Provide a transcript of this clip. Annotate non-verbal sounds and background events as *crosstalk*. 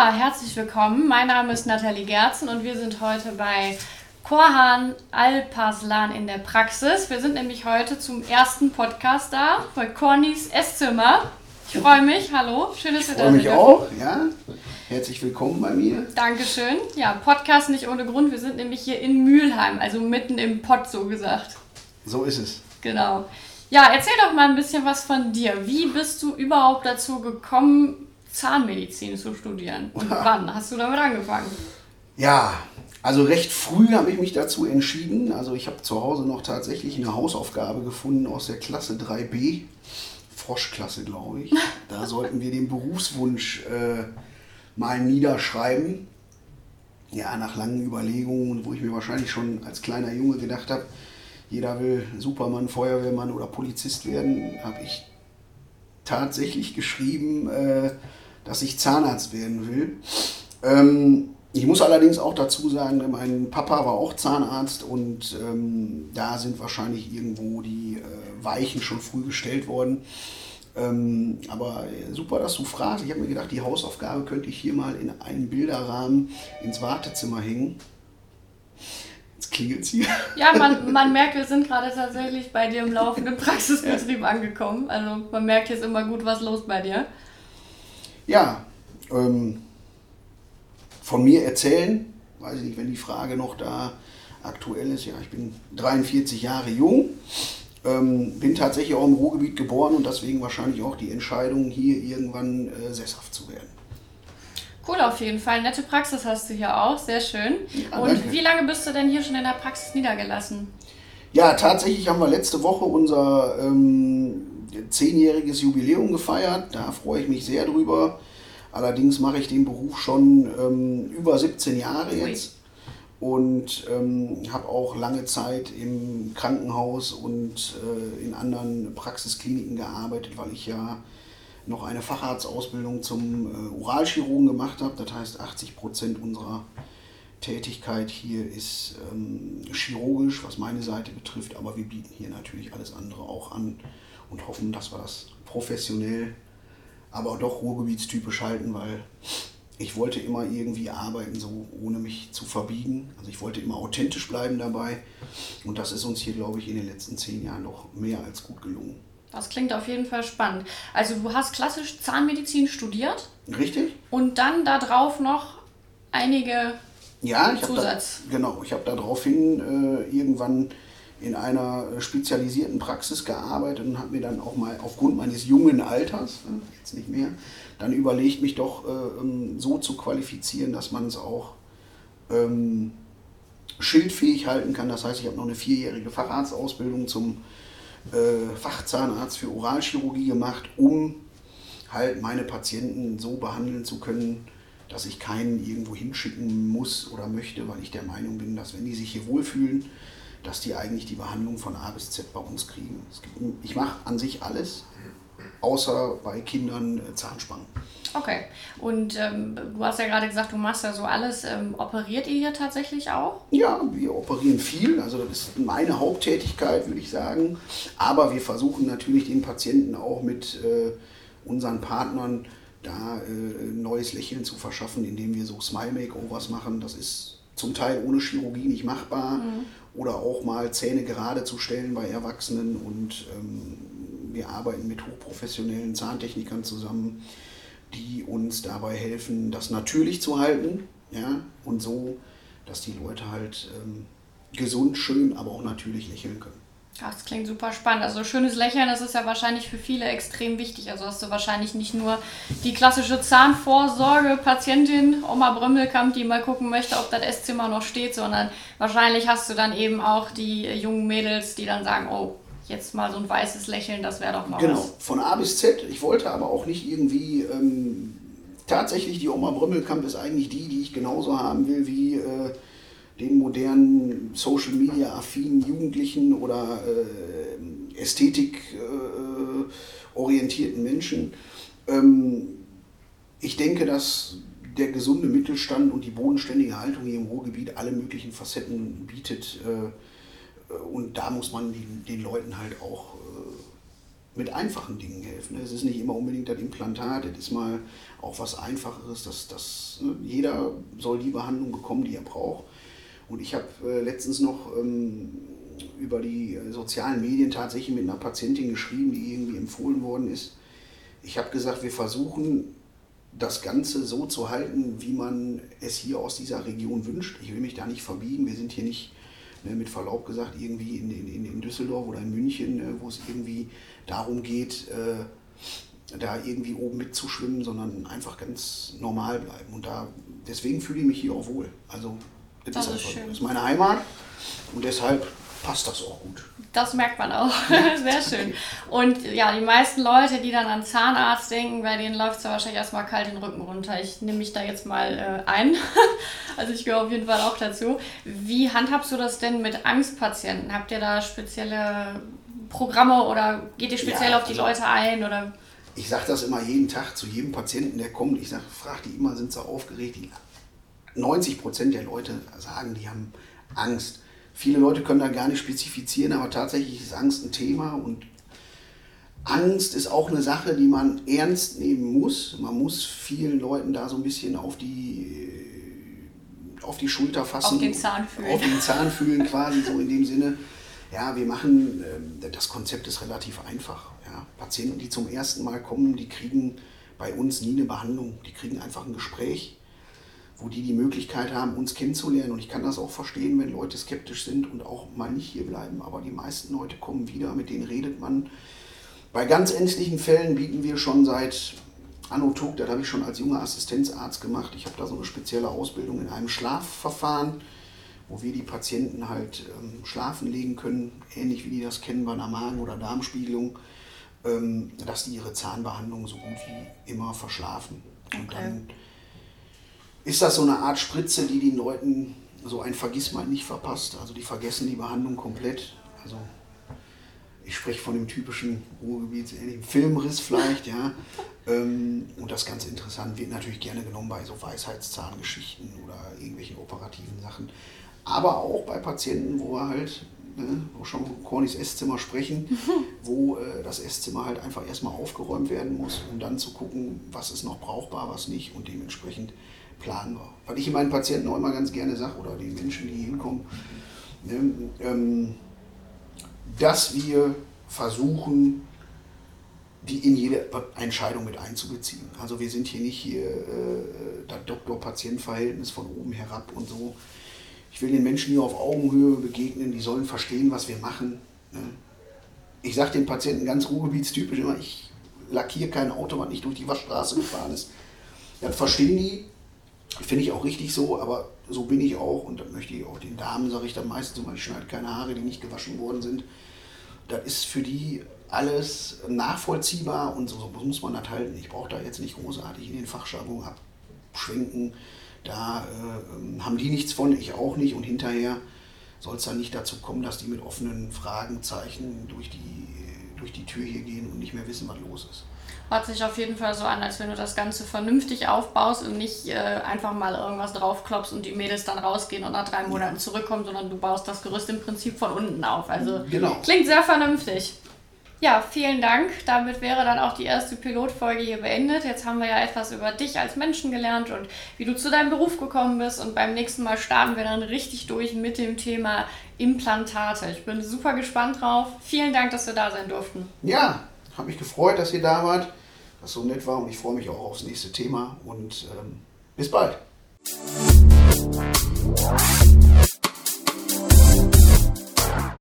Ja, herzlich willkommen. Mein Name ist Nathalie Gerzen und wir sind heute bei Korhan Alpaslan in der Praxis. Wir sind nämlich heute zum ersten Podcast da bei Cornys Esszimmer. Ich freue mich. Hallo, schön, dass ich da seid. Ich freue mich auch, ja. Herzlich willkommen bei mir. Dankeschön. Ja, Podcast nicht ohne Grund. Wir sind nämlich hier in Mülheim, also mitten im Pott so gesagt. So ist es. Genau. Ja, erzähl doch mal ein bisschen was von dir. Wie bist du überhaupt dazu gekommen, Zahnmedizin zu studieren? Und wann hast du damit angefangen? Ja, also recht früh habe ich mich dazu entschieden. Also ich habe zu Hause noch tatsächlich eine Hausaufgabe gefunden aus der Klasse 3b. Froschklasse, glaube ich. Da *laughs* sollten wir den Berufswunsch äh, mal niederschreiben. Ja, nach langen Überlegungen, wo ich mir wahrscheinlich schon als kleiner Junge gedacht habe, jeder will Supermann, Feuerwehrmann oder Polizist werden, habe ich tatsächlich geschrieben, äh, dass ich Zahnarzt werden will. Ähm, ich muss allerdings auch dazu sagen, mein Papa war auch Zahnarzt und ähm, da sind wahrscheinlich irgendwo die äh, Weichen schon früh gestellt worden. Ähm, aber super, dass du fragst. Ich habe mir gedacht, die Hausaufgabe könnte ich hier mal in einen Bilderrahmen ins Wartezimmer hängen. Jetzt klingelt hier. Ja, man, *laughs* man merkt, wir sind gerade tatsächlich bei dir im laufenden Praxisbetrieb angekommen. Also man merkt jetzt immer gut, was los bei dir. Ja, ähm, von mir erzählen, weiß ich nicht, wenn die Frage noch da aktuell ist. Ja, ich bin 43 Jahre jung ähm, bin tatsächlich auch im Ruhrgebiet geboren und deswegen wahrscheinlich auch die Entscheidung, hier irgendwann äh, sesshaft zu werden. Cool, auf jeden Fall. Nette Praxis hast du hier auch, sehr schön. Ja, und danke. wie lange bist du denn hier schon in der Praxis niedergelassen? Ja, tatsächlich haben wir letzte Woche unser ähm, zehnjähriges Jubiläum gefeiert. Da freue ich mich sehr drüber. Allerdings mache ich den Beruf schon ähm, über 17 Jahre jetzt und ähm, habe auch lange Zeit im Krankenhaus und äh, in anderen Praxiskliniken gearbeitet, weil ich ja noch eine Facharztausbildung zum äh, Oralchirurgen gemacht habe. Das heißt, 80 Prozent unserer Tätigkeit hier ist ähm, chirurgisch, was meine Seite betrifft, aber wir bieten hier natürlich alles andere auch an und hoffen, dass wir das professionell, aber doch ruhrgebietstypisch halten, weil ich wollte immer irgendwie arbeiten, so ohne mich zu verbiegen. Also ich wollte immer authentisch bleiben dabei. Und das ist uns hier, glaube ich, in den letzten zehn Jahren noch mehr als gut gelungen. Das klingt auf jeden Fall spannend. Also du hast klassisch Zahnmedizin studiert. Richtig. Und dann darauf noch einige ja, ich Zusatz. Da, genau, ich habe daraufhin äh, irgendwann in einer spezialisierten Praxis gearbeitet und habe mir dann auch mal aufgrund meines jungen Alters, äh, jetzt nicht mehr, dann überlegt, mich doch äh, ähm, so zu qualifizieren, dass man es auch ähm, schildfähig halten kann. Das heißt, ich habe noch eine vierjährige Facharztausbildung zum äh, Fachzahnarzt für Oralchirurgie gemacht, um halt meine Patienten so behandeln zu können, dass ich keinen irgendwo hinschicken muss oder möchte, weil ich der Meinung bin, dass wenn die sich hier wohlfühlen, dass die eigentlich die Behandlung von A bis Z bei uns kriegen. Gibt, ich mache an sich alles, außer bei Kindern äh, Zahnspangen. Okay. Und ähm, du hast ja gerade gesagt, du machst ja so alles. Ähm, operiert ihr hier tatsächlich auch? Ja, wir operieren viel. Also das ist meine Haupttätigkeit, würde ich sagen. Aber wir versuchen natürlich den Patienten auch mit äh, unseren Partnern da äh, neues Lächeln zu verschaffen, indem wir so Smile Makeovers machen. Das ist zum Teil ohne Chirurgie nicht machbar. Mhm. Oder auch mal Zähne gerade zu stellen bei Erwachsenen und ähm, wir arbeiten mit hochprofessionellen Zahntechnikern zusammen, die uns dabei helfen, das natürlich zu halten. Ja? Und so, dass die Leute halt ähm, gesund, schön, aber auch natürlich lächeln können. Das klingt super spannend. Also schönes Lächeln, das ist ja wahrscheinlich für viele extrem wichtig. Also hast du wahrscheinlich nicht nur die klassische Zahnvorsorge, Patientin Oma Brömmelkamp, die mal gucken möchte, ob das Esszimmer noch steht, sondern wahrscheinlich hast du dann eben auch die jungen Mädels, die dann sagen, oh, jetzt mal so ein weißes Lächeln, das wäre doch mal Genau, was. von A bis Z. Ich wollte aber auch nicht irgendwie, ähm, tatsächlich die Oma Brümmelkamp ist eigentlich die, die ich genauso haben will wie äh, den modernen Social Media affinen Jugendlichen oder äh, Ästhetik äh, Menschen. Ähm, ich denke, dass der gesunde Mittelstand und die bodenständige Haltung hier im Ruhrgebiet alle möglichen Facetten bietet. Äh, äh, und da muss man den, den Leuten halt auch mit einfachen Dingen helfen. Es ist nicht immer unbedingt das Implantat, es ist mal auch was Einfacheres. Dass, dass, ne, jeder soll die Behandlung bekommen, die er braucht. Und ich habe äh, letztens noch ähm, über die äh, sozialen Medien tatsächlich mit einer Patientin geschrieben, die irgendwie empfohlen worden ist. Ich habe gesagt, wir versuchen das Ganze so zu halten, wie man es hier aus dieser Region wünscht. Ich will mich da nicht verbiegen. Wir sind hier nicht ne, mit Verlaub gesagt irgendwie in, in, in Düsseldorf oder in München, ne, wo es irgendwie darum geht, äh, da irgendwie oben mitzuschwimmen, sondern einfach ganz normal bleiben. Und da deswegen fühle ich mich hier auch wohl. Also das, das ist, schön. das ist meine Heimat und deshalb passt das auch gut. Das merkt man auch. *laughs* Sehr schön. Und ja, die meisten Leute, die dann an Zahnarzt denken, bei denen läuft es ja wahrscheinlich erstmal kalt den Rücken runter. Ich nehme mich da jetzt mal äh, ein. *laughs* also ich gehöre auf jeden Fall auch dazu. Wie handhabst du das denn mit Angstpatienten? Habt ihr da spezielle Programme oder geht ihr speziell ja, auf die also Leute ein? Oder? Ich sage das immer jeden Tag zu jedem Patienten, der kommt. Ich sage, frage die immer, sind sie aufgeregt? Die 90 Prozent der Leute sagen, die haben Angst. Viele Leute können da gar nicht spezifizieren, aber tatsächlich ist Angst ein Thema und Angst ist auch eine Sache, die man ernst nehmen muss. Man muss vielen Leuten da so ein bisschen auf die, auf die Schulter fassen. Auf den Zahn fühlen. Auf den Zahn fühlen quasi so in dem Sinne. Ja, wir machen, ähm, das Konzept ist relativ einfach. Ja. Patienten, die zum ersten Mal kommen, die kriegen bei uns nie eine Behandlung. Die kriegen einfach ein Gespräch wo die die Möglichkeit haben, uns kennenzulernen. Und ich kann das auch verstehen, wenn Leute skeptisch sind und auch mal nicht hier bleiben. Aber die meisten Leute kommen wieder, mit denen redet man. Bei ganz ängstlichen Fällen bieten wir schon seit Anno Tug, das habe ich schon als junger Assistenzarzt gemacht. Ich habe da so eine spezielle Ausbildung in einem Schlafverfahren, wo wir die Patienten halt ähm, schlafen legen können, ähnlich wie die das kennen bei einer Magen- oder Darmspiegelung, ähm, dass die ihre Zahnbehandlung so gut wie immer verschlafen. Und okay. dann ist das so eine Art Spritze, die den Leuten so ein Vergissmal nicht verpasst. Also die vergessen die Behandlung komplett. Also ich spreche von dem typischen Ruhrgebietsähnlichen Filmriss vielleicht, ja. Ähm, und das ganz interessant wird natürlich gerne genommen bei so Weisheitszahngeschichten oder irgendwelchen operativen Sachen. Aber auch bei Patienten, wo wir halt, ne, wo schon Cornys Esszimmer sprechen, *laughs* wo äh, das Esszimmer halt einfach erstmal aufgeräumt werden muss, um dann zu gucken, was ist noch brauchbar, was nicht und dementsprechend planbar. Was ich meinen Patienten auch immer ganz gerne sage, oder den Menschen, die hinkommen, ne, ähm, dass wir versuchen, die in jede Entscheidung mit einzubeziehen. Also wir sind hier nicht hier äh, das Doktor-Patient-Verhältnis von oben herab und so. Ich will den Menschen hier auf Augenhöhe begegnen, die sollen verstehen, was wir machen. Ne? Ich sage den Patienten ganz ruhrgebietstypisch immer, ich lackiere kein Auto, was nicht durch die Waschstraße gefahren ist. Das verstehen die, Finde ich auch richtig so, aber so bin ich auch und dann möchte ich auch den Damen, sage ich dann meistens immer, ich schneide keine Haare, die nicht gewaschen worden sind. Das ist für die alles nachvollziehbar und so, so muss man das halten. Ich brauche da jetzt nicht großartig in den Fachjargon abschwenken. Da äh, haben die nichts von, ich auch nicht und hinterher soll es dann nicht dazu kommen, dass die mit offenen Fragenzeichen durch die, durch die Tür hier gehen und nicht mehr wissen, was los ist. Hört sich auf jeden Fall so an, als wenn du das Ganze vernünftig aufbaust und nicht äh, einfach mal irgendwas draufklopfst und die Mädels dann rausgehen und nach drei Monaten zurückkommen, sondern du baust das Gerüst im Prinzip von unten auf. Also genau. klingt sehr vernünftig. Ja, vielen Dank. Damit wäre dann auch die erste Pilotfolge hier beendet. Jetzt haben wir ja etwas über dich als Menschen gelernt und wie du zu deinem Beruf gekommen bist. Und beim nächsten Mal starten wir dann richtig durch mit dem Thema Implantate. Ich bin super gespannt drauf. Vielen Dank, dass wir da sein durften. Ja, habe mich gefreut, dass ihr da wart was so nett war. Und ich freue mich auch aufs nächste Thema und ähm, bis bald.